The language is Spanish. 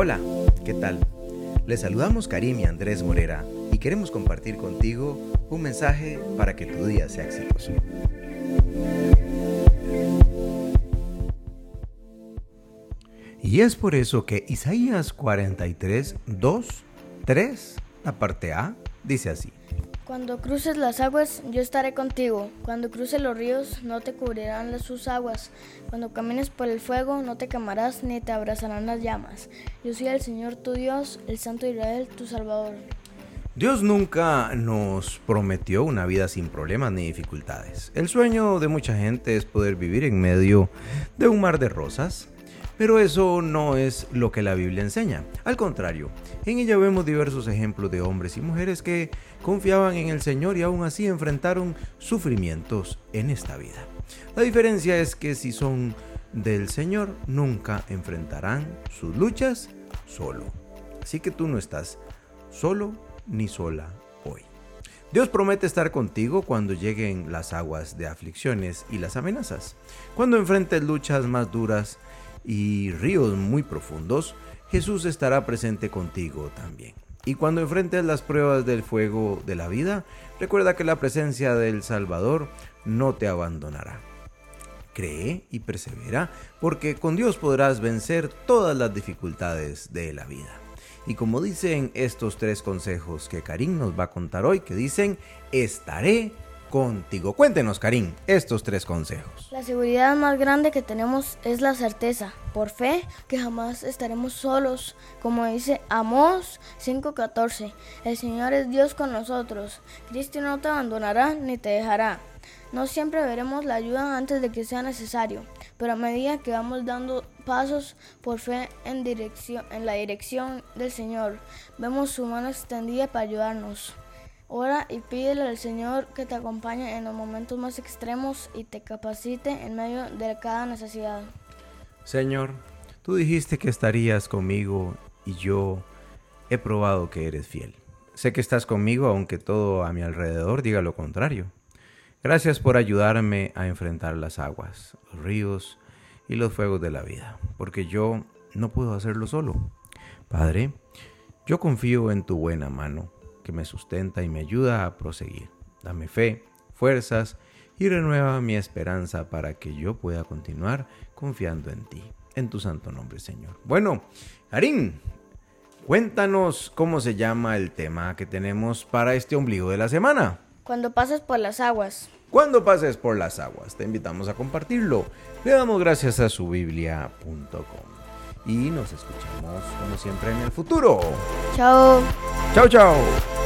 Hola, ¿qué tal? Les saludamos Karim y Andrés Morera y queremos compartir contigo un mensaje para que tu día sea exitoso. Y es por eso que Isaías 43, 2, 3, la parte A, dice así. Cuando cruces las aguas, yo estaré contigo. Cuando cruces los ríos, no te cubrirán sus aguas. Cuando camines por el fuego, no te quemarás ni te abrazarán las llamas. Yo soy el Señor tu Dios, el Santo Israel, tu Salvador. Dios nunca nos prometió una vida sin problemas ni dificultades. El sueño de mucha gente es poder vivir en medio de un mar de rosas, pero eso no es lo que la Biblia enseña. Al contrario, en ella vemos diversos ejemplos de hombres y mujeres que confiaban en el Señor y aún así enfrentaron sufrimientos en esta vida. La diferencia es que si son del Señor, nunca enfrentarán sus luchas solo. Así que tú no estás solo ni sola hoy. Dios promete estar contigo cuando lleguen las aguas de aflicciones y las amenazas. Cuando enfrentes luchas más duras, y ríos muy profundos, Jesús estará presente contigo también. Y cuando enfrentes las pruebas del fuego de la vida, recuerda que la presencia del Salvador no te abandonará. Cree y persevera, porque con Dios podrás vencer todas las dificultades de la vida. Y como dicen estos tres consejos que Karim nos va a contar hoy, que dicen, estaré contigo. Cuéntenos, Karim, estos tres consejos. La seguridad más grande que tenemos es la certeza, por fe, que jamás estaremos solos. Como dice Amós 5:14, el Señor es Dios con nosotros. Cristo no te abandonará ni te dejará. No siempre veremos la ayuda antes de que sea necesario, pero a medida que vamos dando pasos por fe en, dirección, en la dirección del Señor, vemos su mano extendida para ayudarnos. Ora y pídele al Señor que te acompañe en los momentos más extremos y te capacite en medio de cada necesidad. Señor, tú dijiste que estarías conmigo y yo he probado que eres fiel. Sé que estás conmigo aunque todo a mi alrededor diga lo contrario. Gracias por ayudarme a enfrentar las aguas, los ríos y los fuegos de la vida, porque yo no puedo hacerlo solo. Padre, yo confío en tu buena mano que me sustenta y me ayuda a proseguir. Dame fe, fuerzas y renueva mi esperanza para que yo pueda continuar confiando en ti. En tu santo nombre, Señor. Bueno, Karim, cuéntanos cómo se llama el tema que tenemos para este ombligo de la semana. Cuando pases por las aguas. Cuando pases por las aguas, te invitamos a compartirlo. Le damos gracias a subiblia.com. Y nos escuchamos como siempre en el futuro. Chao. Chao, chao.